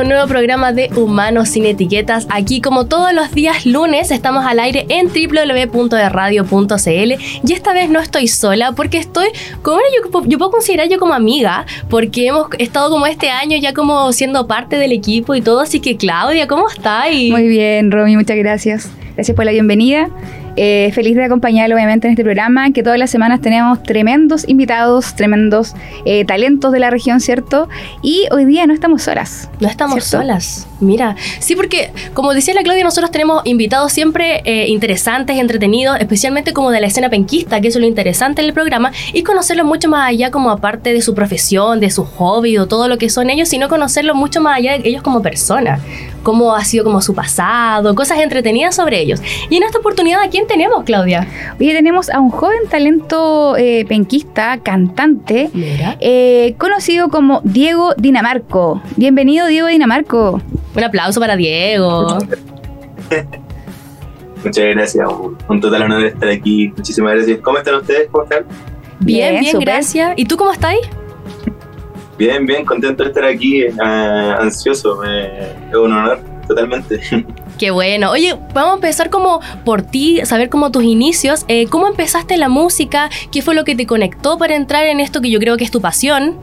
un nuevo programa de Humanos sin Etiquetas. Aquí, como todos los días lunes, estamos al aire en www.radio.cl y esta vez no estoy sola porque estoy con yo, yo puedo considerar yo como amiga porque hemos estado como este año ya como siendo parte del equipo y todo. Así que, Claudia, ¿cómo estás? Muy bien, Romy, muchas gracias. Gracias por la bienvenida. Eh, feliz de acompañarlo obviamente en este programa, que todas las semanas tenemos tremendos invitados, tremendos eh, talentos de la región, ¿cierto? Y hoy día no estamos solas. No estamos solas. Mira, sí, porque como decía la Claudia, nosotros tenemos invitados siempre eh, interesantes, entretenidos, especialmente como de la escena penquista, que es lo interesante en el programa, y conocerlos mucho más allá como aparte de su profesión, de su hobby o todo lo que son ellos, sino conocerlos mucho más allá de ellos como personas, cómo ha sido como su pasado, cosas entretenidas sobre ellos. Y en esta oportunidad, ¿a quién tenemos, Claudia? Hoy tenemos a un joven talento eh, penquista, cantante, eh, conocido como Diego Dinamarco. Bienvenido, Diego Dinamarco. Un aplauso para Diego. Muchas gracias, un, total honor estar aquí. Muchísimas gracias. ¿Cómo están ustedes? ¿Cómo están? Bien, bien, gracias. ¿Y tú cómo estás? Bien, bien, contento de estar aquí, eh, ansioso, es un honor, totalmente. Qué bueno. Oye, vamos a empezar como por ti, saber cómo tus inicios. Eh, ¿Cómo empezaste la música? ¿Qué fue lo que te conectó para entrar en esto que yo creo que es tu pasión?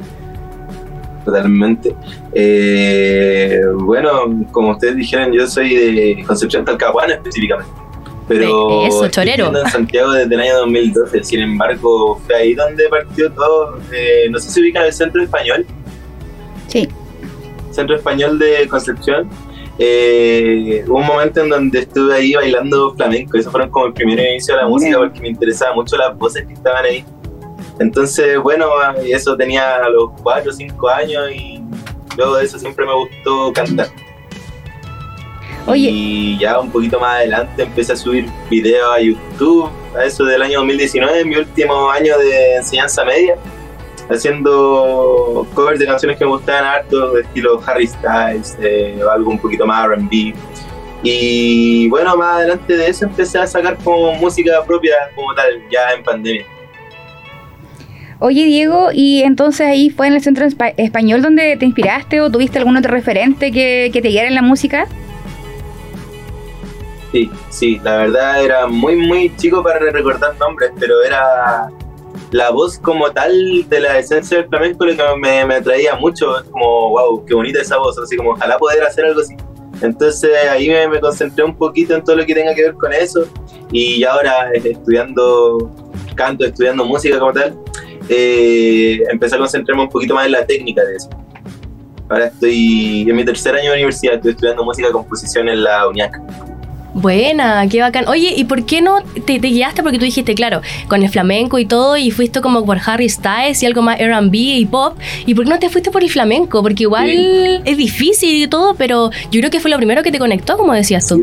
totalmente. Eh, bueno, como ustedes dijeron, yo soy de Concepción Talcahuana específicamente. Pero Eso, chorero. en Santiago desde el año 2012. Sin embargo, fue ahí donde partió todo. Eh, no sé si ubican el Centro Español. Sí. Centro Español de Concepción. Eh, hubo un momento en donde estuve ahí bailando flamenco. Eso fueron como el primer inicio de la música porque me interesaba mucho las voces que estaban ahí. Entonces, bueno, eso tenía a los 4 o 5 años y luego de eso siempre me gustó cantar. Oye. Y ya un poquito más adelante empecé a subir videos a YouTube, a eso del año 2019, mi último año de enseñanza media, haciendo covers de canciones que me gustaban harto, de estilo Harry Styles, eh, algo un poquito más RB. Y bueno, más adelante de eso empecé a sacar como música propia como tal, ya en pandemia. Oye, Diego, ¿y entonces ahí fue en el Centro Español donde te inspiraste o tuviste algún otro referente que, te guiara en la música? Sí, sí, la verdad era muy, muy chico para recordar nombres, pero era la voz como tal de la esencia del flamenco lo que me, me atraía mucho. Es como, wow, qué bonita esa voz, así como ojalá poder hacer algo así. Entonces ahí me, me, concentré un poquito en todo lo que tenga que ver con eso y ahora eh, estudiando canto, estudiando música como tal, eh, empecé a concentrarme un poquito más en la técnica de eso. Ahora estoy en mi tercer año de universidad, estoy estudiando música y composición en la UNIAC. Buena, qué bacán. Oye, ¿y por qué no te, guiaste? Porque tú dijiste, claro, con el flamenco y todo, y fuiste como por Harry Styles y algo más RB y pop. ¿Y por qué no te fuiste por el flamenco? Porque igual es difícil y todo, pero yo creo que fue lo primero que te conectó, como decías tú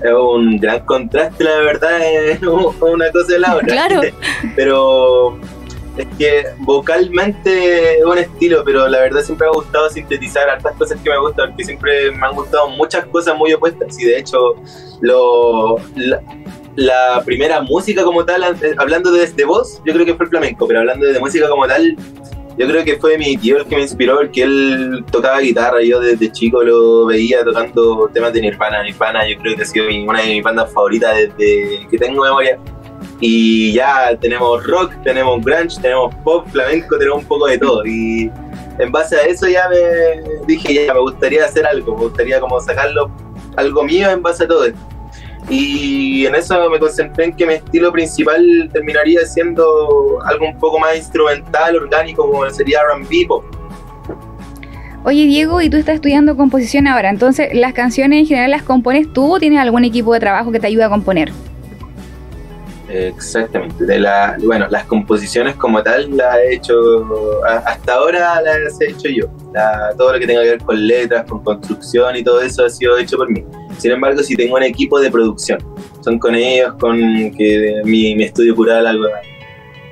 es un gran contraste, la verdad, es una cosa de la otra. Claro. pero es que vocalmente es un estilo, pero la verdad siempre me ha gustado sintetizar hartas cosas que me gustan, porque siempre me han gustado muchas cosas muy opuestas. Y de hecho, lo, la, primera música como tal, hablando de, de voz, yo creo que fue el flamenco, pero hablando de música como tal, yo creo que fue mi tío el que me inspiró, porque él tocaba guitarra, yo desde chico lo veía tocando temas de Nirvana. Nirvana yo creo que ha sido una de mis bandas favoritas desde que tengo memoria. Y ya tenemos rock, tenemos grunge, tenemos pop, flamenco, tenemos un poco de todo. Y en base a eso ya me dije, ya me gustaría hacer algo, me gustaría como sacarlo algo mío en base a todo esto. Y en eso me concentré en que mi estilo principal terminaría siendo algo un poco más instrumental, orgánico, como sería R&B pop. Oye Diego, y tú estás estudiando composición ahora, entonces las canciones en general las compones tú o tienes algún equipo de trabajo que te ayude a componer? Exactamente. De la, bueno, las composiciones como tal las he hecho, hasta ahora las he hecho yo. todo lo que tenga que ver con letras, con construcción y todo eso ha sido hecho por mí. Sin embargo, si tengo un equipo de producción. Son con ellos, con que mi, mi estudio cural, algo,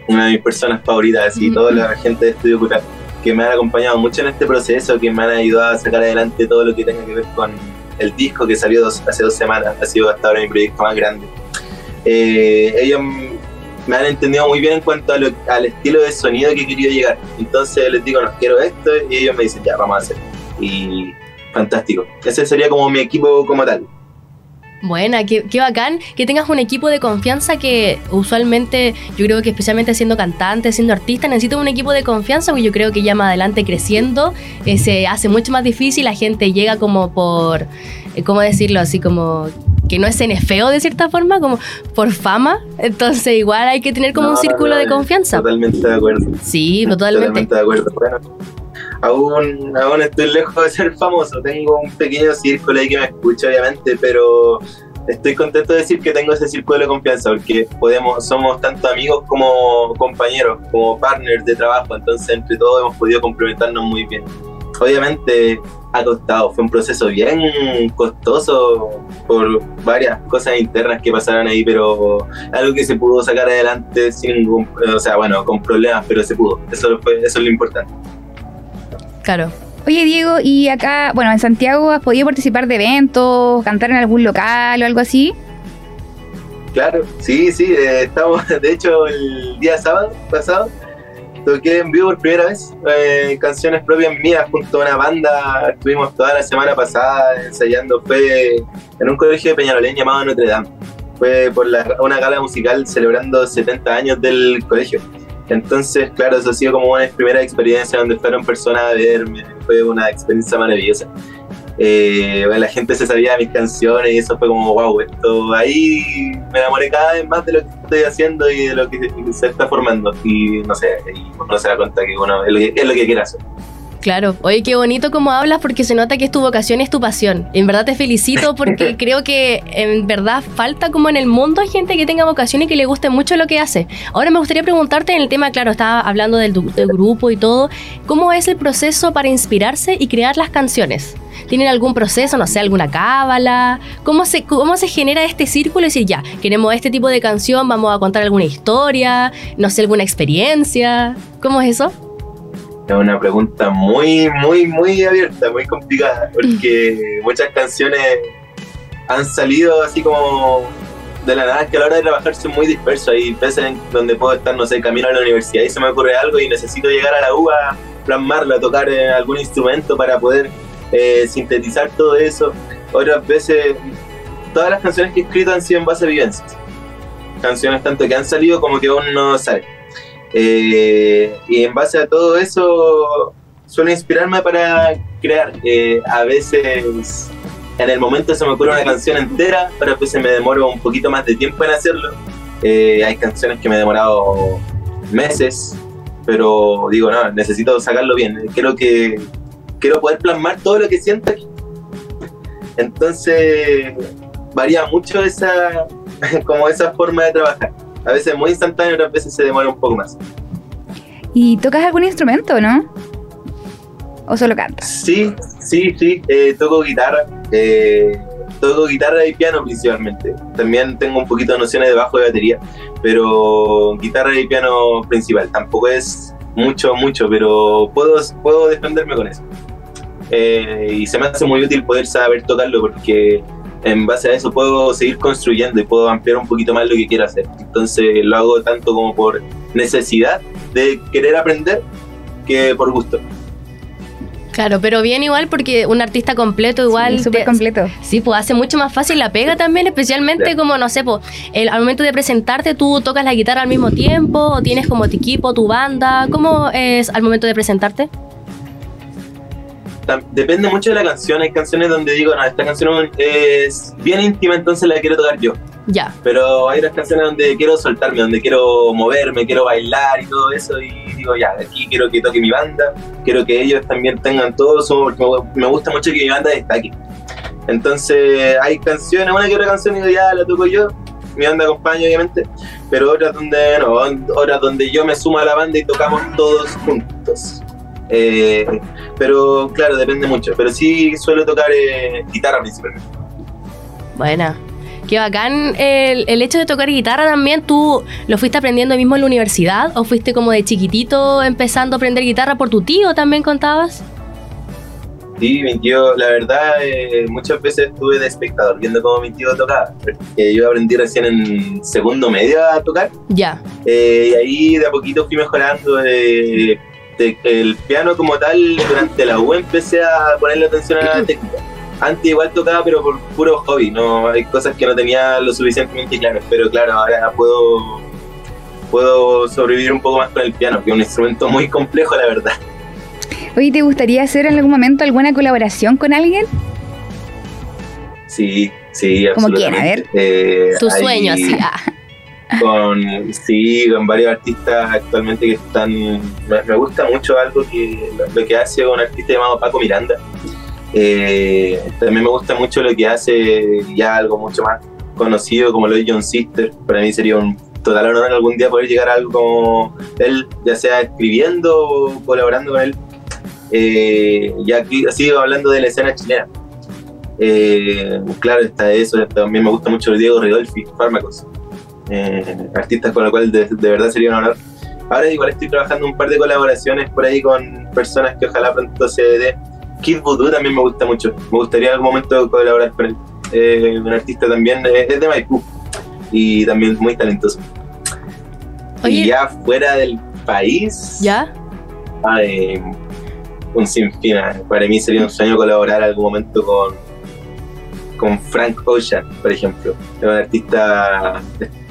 una de mis personas favoritas, y toda la gente de estudio cural, que me han acompañado mucho en este proceso, que me han ayudado a sacar adelante todo lo que tenga que ver con el disco que salió hace dos semanas, ha sido hasta ahora mi proyecto más grande. Eh, ellos me han entendido muy bien en cuanto al estilo de sonido que querido llegar. Entonces les digo, no, quiero esto, y ellos me dicen, ya, vamos a hacer. y fantástico. Ese sería como mi equipo como tal. Buena, qué, qué, bacán que tengas un equipo de confianza que usualmente, yo creo que especialmente siendo cantante, siendo artista, necesita un equipo de confianza, porque yo creo que ya más adelante creciendo eh, se hace mucho más difícil, la gente llega como por, eh, ¿cómo decirlo? Así como que no es en feo de cierta forma, como por fama, entonces igual hay que tener como No, un círculo no, de confianza. Totalmente de acuerdo. Sí, totalmente. Totalmente de acuerdo. Bueno, aún, aún estoy lejos de ser famoso. Tengo un pequeño círculo ahí que me escucha, obviamente, pero estoy contento de decir que tengo ese círculo de confianza porque podemos, somos tanto amigos como compañeros, como partners de trabajo. Entonces, entre todos hemos podido complementarnos muy bien. Obviamente ha costado, fue un proceso bien costoso por varias cosas internas que pasaron ahí, pero algo que se pudo sacar adelante sin ningún, o sea, bueno, con problemas, pero se pudo. Eso, fue, eso es lo importante. Claro. Oye, Diego, y acá, bueno, en Santiago, ¿has podido participar de eventos, cantar en algún local o algo así? Claro, sí, sí, eh, estamos, de hecho, el día sábado pasado toqué en vivo por primera vez eh, canciones propias mías junto a una banda. Estuvimos toda la semana pasada ensayando. Fue en un colegio de Peñalolén llamado Notre Dame. Fue por la, una gala musical celebrando 70 años del colegio. Entonces, claro, eso ha sido como una primera experiencia donde fueron personas a verme. Fue una experiencia maravillosa. Eh, la gente se sabía mis canciones y eso fue como, wow, esto ahí me enamoré cada vez más de lo que estoy haciendo y de lo que se está formando. Y no sé, y uno se da cuenta que bueno, es lo que, es lo que quiere hacer. Claro, oye, qué bonito como hablas porque se nota que es tu vocación, es tu pasión. En verdad te felicito porque creo que en verdad falta como en el mundo gente que tenga vocación y que le guste mucho lo que hace. Ahora me gustaría preguntarte en el tema, claro, estaba hablando del, del grupo y todo, ¿cómo es el proceso para inspirarse y crear las canciones? ¿Tienen algún proceso, no sé, alguna cábala? ¿Cómo se, ¿Cómo se genera este círculo y decir, ya, queremos este tipo de canción, vamos a contar alguna historia, no sé, alguna experiencia? ¿Cómo es eso? Es una pregunta muy, muy, muy abierta, muy complicada, porque muchas canciones han salido así como de la nada, que a la hora de trabajar son muy dispersos. Hay veces en donde puedo estar, no sé, camino a la universidad y se me ocurre algo y necesito llegar a la U a plasmarlo, a tocar eh, algún instrumento para poder eh, sintetizar todo eso. Otras veces, todas las canciones que he escrito han sido en base a vivencias. Canciones tanto que han salido como que aún no salen. Eh, y en base a todo eso suele inspirarme para crear. Eh, a veces en el momento se me ocurre una canción entera, pero a veces me demoro un poquito más de tiempo en hacerlo. Eh, hay canciones que me he demorado meses, pero digo, no, necesito sacarlo bien. Quiero que quiero poder plasmar todo lo que siento aquí. Entonces varía mucho esa como esa forma de trabajar. A veces muy instantáneo, otras veces se demora un poco más. ¿Y tocas algún instrumento, no? ¿O solo cantas? Sí, sí, sí. Eh, toco guitarra. Eh, toco guitarra y piano principalmente. También tengo un poquito de nociones de bajo y batería, pero guitarra y piano principal. Tampoco es mucho, mucho, pero puedo, puedo defenderme con eso. Eh, y se me hace muy útil poder saber tocarlo porque en base a eso puedo seguir construyendo y puedo ampliar un poquito más lo que quiero hacer. Entonces lo hago tanto como por necesidad de querer aprender que por gusto. Claro, pero bien igual porque un artista completo igual... Sí, súper completo. Sí, pues hace mucho más fácil la pega también, especialmente como, no sé, pues, el, al momento de presentarte tú tocas la guitarra al mismo tiempo o tienes como tu equipo, tu banda. ¿Cómo es al momento de presentarte? Depende mucho de la canción. Hay canciones donde digo, no, esta canción es bien íntima, entonces la quiero tocar yo. Ya, Pero hay otras canciones donde quiero soltarme, donde quiero moverme, quiero bailar y todo eso. Y digo, ya, aquí quiero que toque mi banda, quiero que ellos también tengan todo porque me- me gusta mucho que mi banda destaque. Entonces, hay canciones, una que otra canción, digo, ya la toco yo, mi banda acompaña, obviamente, pero otras donde no, otras donde yo me sumo a la banda y tocamos todos juntos. Eh, pero claro, depende mucho. Pero sí suelo tocar eh, guitarra principalmente. buena. Qué bacán el, el hecho de tocar guitarra también. ¿Tú lo fuiste aprendiendo mismo en la universidad o fuiste como de chiquitito empezando a aprender guitarra por tu tío también contabas? Sí, mi tío, la verdad, eh, muchas veces estuve de espectador viendo cómo mi tío tocaba. yo aprendí recién en segundo medio a tocar Ya, eh, y ahí de a poquito fui mejorando. El piano como tal, durante la U empecé a ponerle atención a la técnica. Antes igual tocaba, pero por puro hobby, no hay cosas que no tenía lo suficientemente claras, pero claro, ahora puedo puedo sobrevivir un poco más con el piano, que es un instrumento muy complejo, la verdad. Oye, ¿te gustaría hacer en algún momento alguna colaboración con alguien? Sí, sí, Como quiera, a ver. Eh, tu sueño, así. Con, sí, con varios artistas actualmente que están. Me, gusta mucho algo que lo que hace un artista llamado Paco Miranda. Eh, también me gusta mucho lo que hace ya algo mucho más conocido como lo de John Sister. Para mí sería un total honor algún día poder llegar a algo como él, ya sea escribiendo o colaborando con él. Eh, y aquí sigo hablando de la escena chilena. Eh, claro, está eso. También me gusta mucho Diego Ridolfi, Fármacos. Eh, artistas con los cuales de, verdad sería un honor. Ahora igual estoy trabajando un par de colaboraciones por ahí con personas que ojalá pronto se dé. Kid Voodoo también me gusta mucho. Me gustaría en algún momento colaborar con él. Eh, un artista también, eh, es de Maipú y también muy talentoso. Y ya fuera del país. ¿Ya? un sinfín. Para mí sería un sueño colaborar algún momento con con Frank Ocean, por ejemplo. Es un artista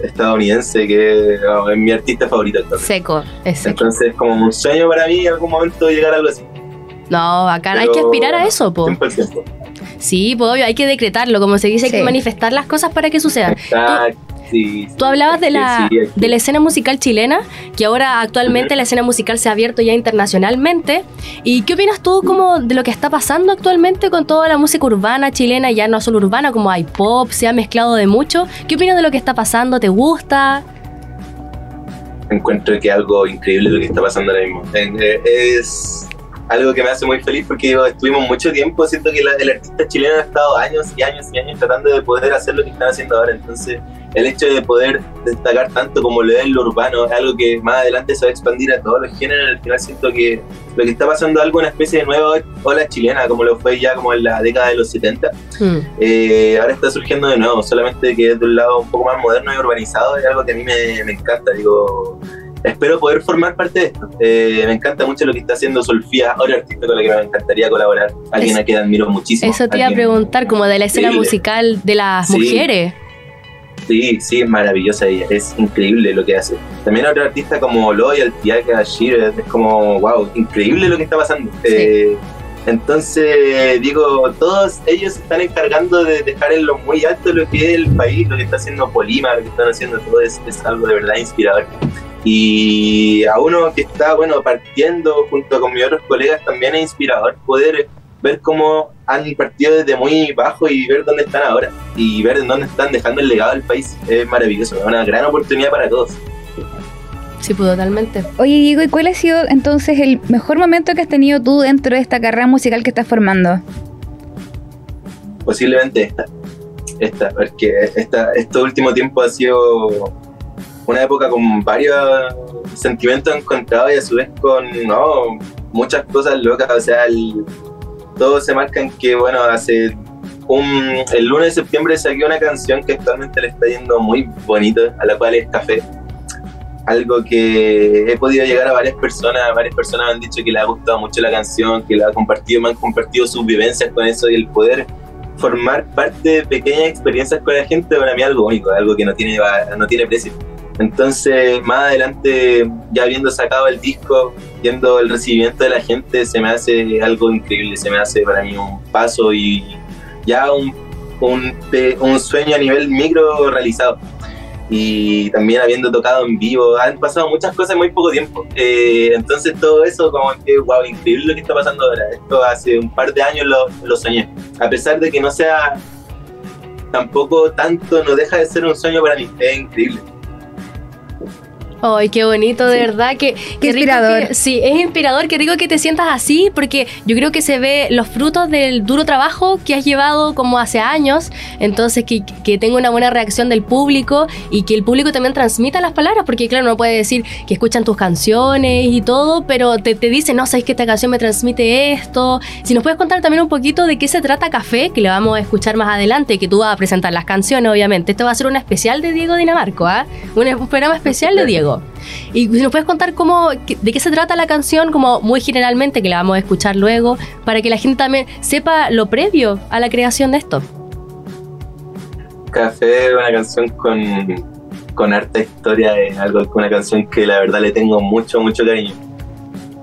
estadounidense que oh, es mi artista favorito. Seco, es seco. Entonces, como un sueño para mí en algún momento llegar a algo así. No, acá hay que aspirar a eso, po. Sí, pues obvio, hay que decretarlo, como se dice, hay que manifestar las cosas para que sucedan. Exacto. Tú hablabas de la, de la escena musical chilena, que ahora actualmente la escena musical se ha abierto ya internacionalmente. ¿Y qué opinas tú como de lo que está pasando actualmente con toda la música urbana chilena, ya no solo urbana, como hay pop, se ha mezclado de mucho? ¿Qué opinas de lo que está pasando? ¿Te gusta? Encuentro que algo increíble lo que está pasando ahora mismo. Eh, es algo que me hace muy feliz porque estuvimos mucho tiempo, siento que el artista chileno ha estado años y años y años tratando de poder hacer lo que están haciendo ahora, entonces el hecho de poder destacar tanto como lo es lo urbano es algo que más adelante se va a expandir a todos los géneros, al final siento que lo que está pasando es algo, una especie de nueva ola chilena, como lo fue ya como en la década de los 70, hmm. eh, ahora está surgiendo de nuevo, solamente que es de un lado un poco más moderno y urbanizado, es algo que a mí me, me encanta, digo espero poder formar parte de esto. Eh, me encanta mucho lo que está haciendo Solfía, otro artista con la que me encantaría colaborar, alguien a quien admiro muchísimo. Eso te iba a preguntar, como de la escena musical de las mujeres. Sí, sí, es maravillosa ella, es increíble lo que hace. También otro artista como Loyalty, Aka Shearer, es como, wow, increíble lo que está pasando. Eh, entonces, digo, todos ellos están encargando de dejar en lo muy alto lo que es el país, lo que está haciendo Polima, lo que están haciendo todo, es, es algo de verdad inspirador. Y a uno que está, bueno, partiendo junto con mis otros colegas también es inspirador poder ver cómo han partido desde muy bajo y ver dónde están ahora y ver en dónde están dejando el legado del país. Es maravilloso, es una gran oportunidad para todos. Sí, pues totalmente. Oye, Diego, ¿y cuál ha sido entonces el mejor momento que has tenido tú dentro de esta carrera musical que estás formando? Posiblemente esta. Esta, porque esta, este último tiempo ha sido una época con varios sentimientos encontrados y a su vez con no, muchas cosas locas. O sea, el, todos se marcan que, bueno, hace un, el lunes de septiembre saqué una canción que actualmente le está yendo muy bonito, a la cual es Café. Algo que he podido llegar a varias personas, varias personas han dicho que les ha gustado mucho la canción, que la ha compartido, me han compartido sus vivencias con eso y el poder formar parte de pequeñas experiencias con la gente para mí es algo único, algo que no tiene, no tiene precio. Entonces, más adelante, ya habiendo sacado el disco, viendo el recibimiento de la gente, se me hace algo increíble, se me hace para mí un paso y ya un, un, sueño a nivel micro realizado. Y también habiendo tocado en vivo, han pasado muchas cosas en muy poco tiempo. Eh, entonces todo eso como que, wow, increíble lo que está pasando ahora. Esto hace un par de años lo, lo soñé. A pesar de que no sea tampoco tanto, no deja de ser un sueño para mí. Es increíble. Ay, qué bonito, de verdad. Que, qué inspirador. sí, es inspirador. Qué rico que te sientas así, porque yo creo que se ve los frutos del duro trabajo que has llevado como hace años. Entonces, que, que tenga una buena reacción del público y que el público también transmita las palabras, porque claro, no puede decir que escuchan tus canciones y todo, pero te, te dicen, no, sabes que esta canción me transmite esto. Si nos puedes contar también un poquito de qué se trata Café, que le vamos a escuchar más adelante, que tú vas a presentar las canciones, obviamente. Esto va a ser un especial de Diego Dinamarco, ¿ah? Un, un programa especial de Diego. Y nos puedes contar cómo, de qué se trata la canción, como muy generalmente, que la vamos a escuchar luego, para que la gente también sepa lo previo a la creación de esto. Café es una canción con, con harta historia, es algo, una canción que la verdad le tengo mucho, mucho cariño.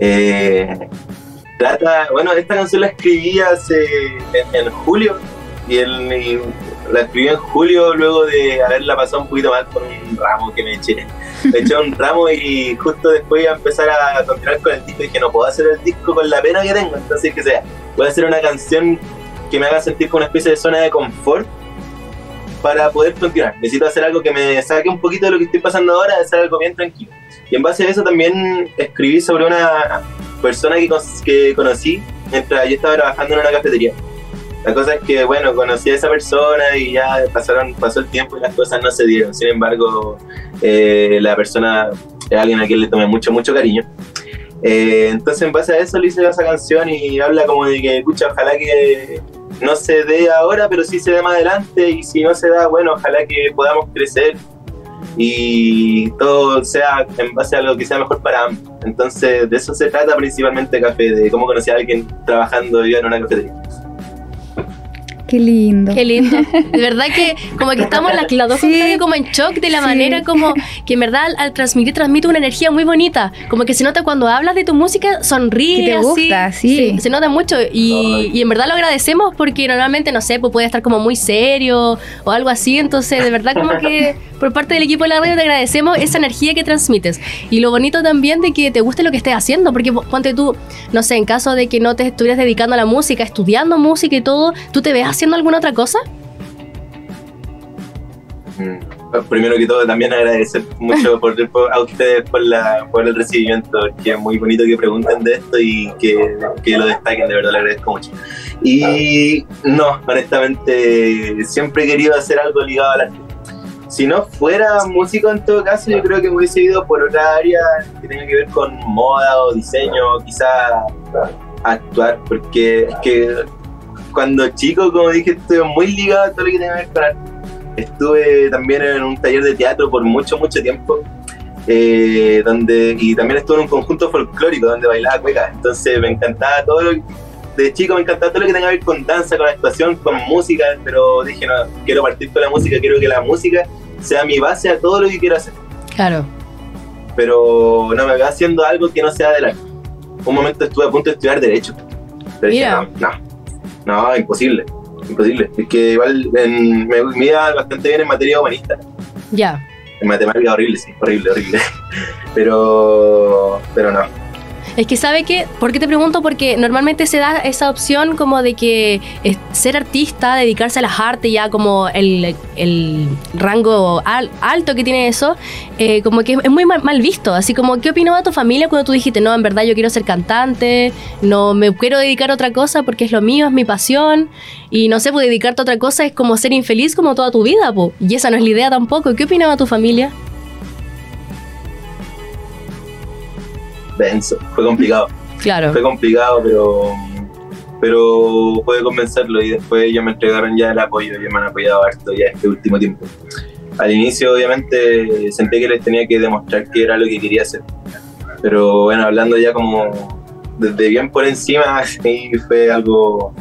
Eh, trata, bueno, esta canción la escribí hace en, julio y, la escribí en julio luego de haberla pasado un poquito mal con un ramo que me eché. Me eché un ramo y justo después iba a empezar a continuar con el disco y dije no puedo hacer el disco con la pena que tengo, entonces que sea, voy a hacer una canción que me haga sentir como una especie de zona de confort para poder continuar. Necesito hacer algo que me saque un poquito de lo que estoy pasando ahora, hacer algo bien tranquilo. Y en base a eso también escribí sobre una persona que, que conocí mientras yo estaba trabajando en una cafetería. La cosa es que, bueno, conocí a esa persona y ya pasaron, pasó el tiempo y las cosas no se dieron. Sin embargo, eh, la persona es alguien a quien le tomé mucho, mucho cariño. Eh, entonces, en base a eso, le hice esa canción y habla como de que, escucha, ojalá que no se dé ahora, pero sí se dé más adelante. Y si no se da, bueno, ojalá que podamos crecer y todo sea en base a lo que sea mejor para ambos. Entonces, de eso se trata principalmente Café, de cómo conocí a alguien trabajando en una cafetería. Qué lindo. Qué lindo. De verdad que como que estamos las, las dos como en shock de la manera como que en verdad al, transmitir transmite una energía muy bonita. Como que se nota cuando hablas de tu música, sonríe. te gusta, sí. Se nota mucho y, y, en verdad lo agradecemos porque normalmente, no sé, pues puede estar como muy serio o algo así. Entonces, de verdad como que por parte del equipo de la radio te agradecemos esa energía que transmites. Y lo bonito también de que te guste lo que estés haciendo, porque ponte tú, no sé, en caso de que no te estuvieras dedicando a la música, estudiando música y todo, ¿tú te ves haciendo alguna otra cosa? Mm, primero que todo, también agradecer mucho por, a ustedes por, la, por el recibimiento, que es muy bonito que pregunten de esto y que, que lo destaquen, de verdad le agradezco mucho. Y no, honestamente, siempre he querido hacer algo ligado al arte si no fuera músico en todo caso, yo creo que me hubiese ido por otra área que tenga que ver con moda o diseño, quizá actuar, porque es que cuando chico, como dije, estuve muy ligado a todo lo que tenga que ver con arte. Estuve también en un taller de teatro por mucho, mucho tiempo. Eh, donde, y también estuve en un conjunto folclórico donde bailaba cueca. Entonces me encantaba todo lo que de chico me encantaba todo lo que tenga que ver con danza, con actuación, con música, pero dije, no, quiero partir con la música, quiero que la música sea mi base a todo lo que quiero hacer. Claro. Pero no me va haciendo algo que no sea de la... Un momento estuve a punto de estudiar Derecho. Pero dije, no, no, no, imposible, imposible. Es que igual en, me, me iba bastante bien en materia humanista. Ya. En matemática horrible, sí, horrible, horrible. pero, pero no, es que sabe que, ¿por qué te pregunto? Porque normalmente se da esa opción como de que ser artista, dedicarse a las artes, ya como el, rango alto que tiene eso, eh, como que es muy mal, visto. Así como, ¿qué opinaba tu familia cuando tú dijiste, no, en verdad yo quiero ser cantante, no me quiero dedicar a otra cosa porque es lo mío, es mi pasión, y no sé, pues dedicarte a otra cosa es como ser infeliz como toda tu vida, pues, y esa no es la idea tampoco. ¿Qué opinaba tu familia? Denso, fue complicado. Claro. Fue complicado, pero pero pude convencerlo y después ellos me entregaron ya el apoyo y me han apoyado harto ya este último tiempo. Al inicio obviamente sentí que les tenía que demostrar que era lo que quería hacer, pero bueno, hablando ya como desde bien por encima, sí fue algo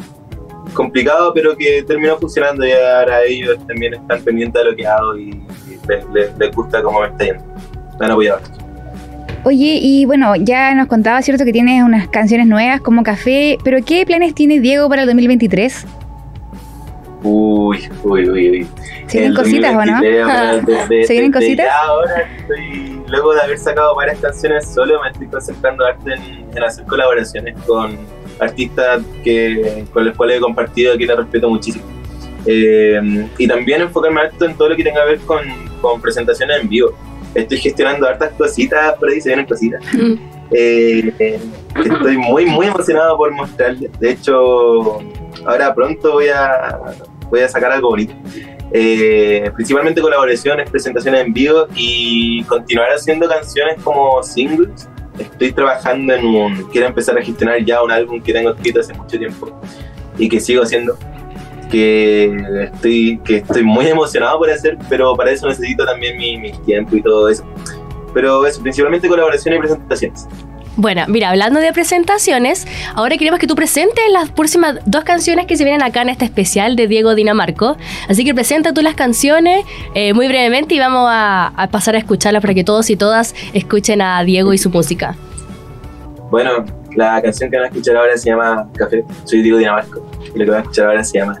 complicado, pero que terminó funcionando y ahora ellos también están pendientes de lo que hago y les, les, gusta cómo me está yendo. Me han apoyado. Oye, y bueno, ya nos contaba, ¿cierto? Que tienes unas canciones nuevas como Café, pero ¿qué planes tiene Diego para el 2023? Uy, uy, uy, uy. ¿Se vienen cositas o no? ¿Se vienen cositas? ahora estoy, luego de haber sacado varias canciones solo, me estoy concentrando en, hacer colaboraciones con artistas que, con los cuales he compartido que te respeto muchísimo. Eh, y también enfocarme harto en todo lo que tenga que ver con, con presentaciones en vivo estoy gestionando hartas cositas, por ahí se vienen cositas. Mm. Eh, estoy muy, muy emocionado por mostrarles. De hecho, ahora pronto voy a, voy a sacar algo bonito. Eh, principalmente colaboraciones, presentaciones en vivo y continuar haciendo canciones como singles. Estoy trabajando en un. Quiero empezar a gestionar ya un álbum que tengo escrito hace mucho tiempo y que sigo haciendo que estoy, que estoy muy emocionado por hacer, pero para eso necesito también mi, mi tiempo y todo eso. pero eso, principalmente colaboraciones y presentaciones. Bueno, mira, hablando de presentaciones, ahora queremos que tú presentes las próximas dos canciones que se vienen acá en este especial de Diego Dinamarco. Así que presenta tú las canciones eh, muy brevemente y vamos a, a, pasar a escucharlas para que todos y todas escuchen a Diego y su música. Bueno, la canción que van a escuchar ahora se llama Café. Soy Diego Dinamarco y lo que van a escuchar ahora se llama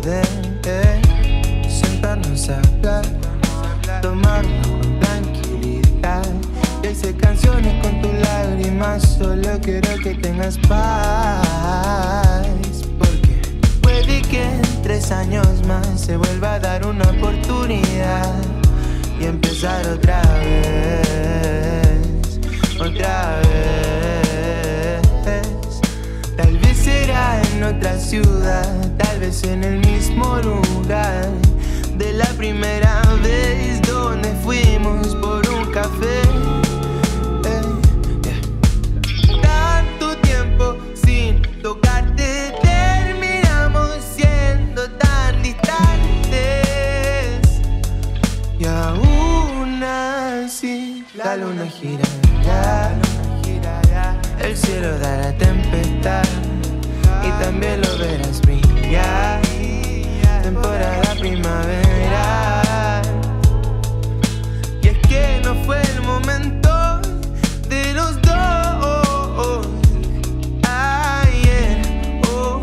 poder sentarnos a hablar? Tomarnos con tranquilidad. Y hice canciones con tus lágrimas. Solo quiero que tengas paz. Porque puede que en tres años más se vuelva a dar una oportunidad y empezar otra vez, otra vez. Tal vez será en otra ciudad, en el mismo lugar de la primera vez donde fuimos por un café. Eh, Tanto tiempo sin tocarte, terminamos siendo tan distantes. Y aún así, la luna gira el cielo dará tempestad y también lo verás Y es que no fue el momento de los dos. Ayer, oh,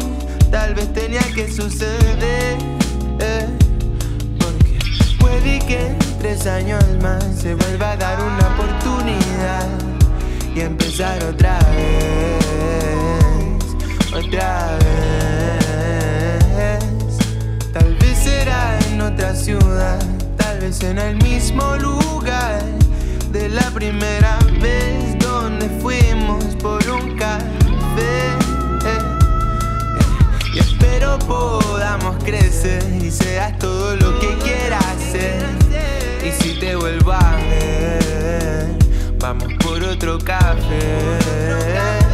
tal vez tenía que suceder. Eh, porque puede que en tres años más se vuelva a dar una oportunidad y empezar otra vez, en el mismo lugar de la primera vez donde fuimos por un café. Y espero podamos crecer y seas todo lo que quieras ser. Y si te vuelvo a ver Vamos por otro café.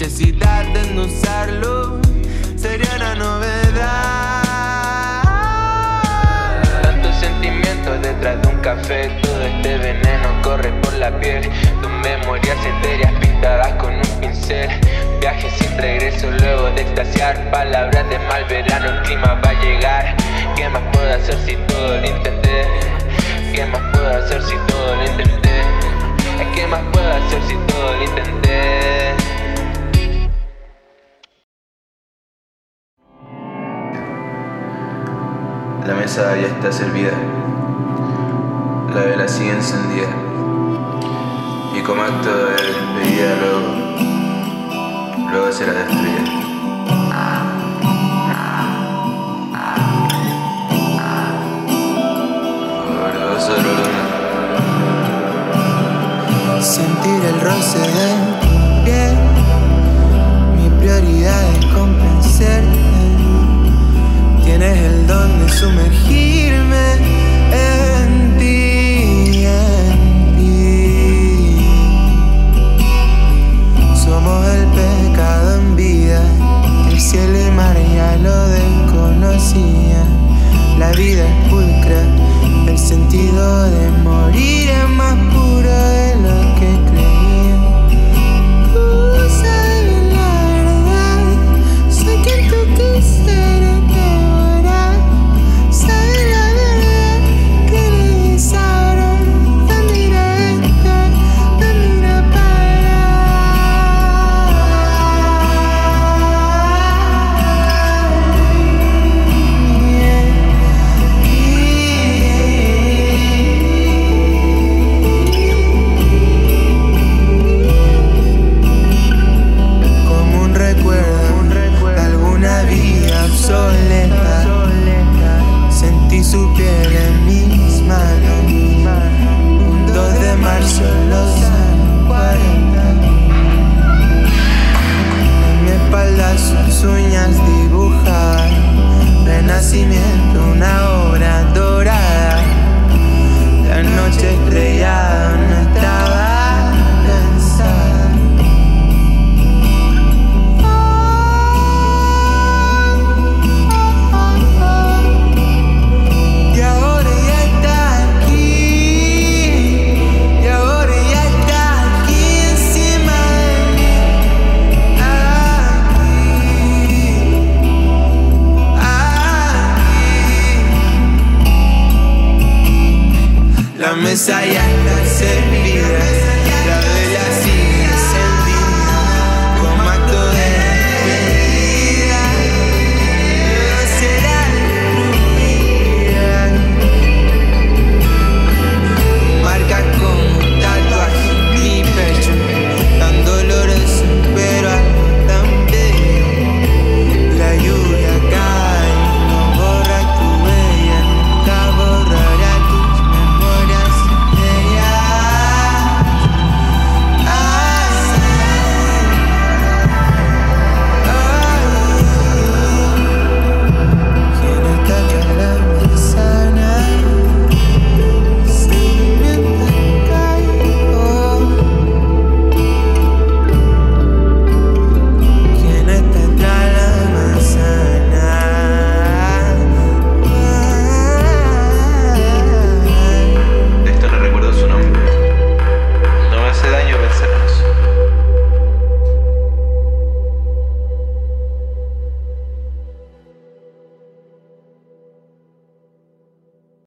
Necesidad de endulzarlo sería una novedad. Tantos sentimientos detrás de un café, todo este veneno corre por la piel. Tus memorias etéreas pintadas con un pincel Viaje sin regreso luego de extasiar Palabras de mal verano, el clima va a llegar ¿Qué más puedo hacer si todo lo intenté? ¿Qué más puedo hacer si todo lo intenté? ¿Qué más puedo hacer si todo lo intenté? La mesa ya está servida. La vela sigue encendida. Y como acto de despedida luego luego será destruida. Sentir el roce de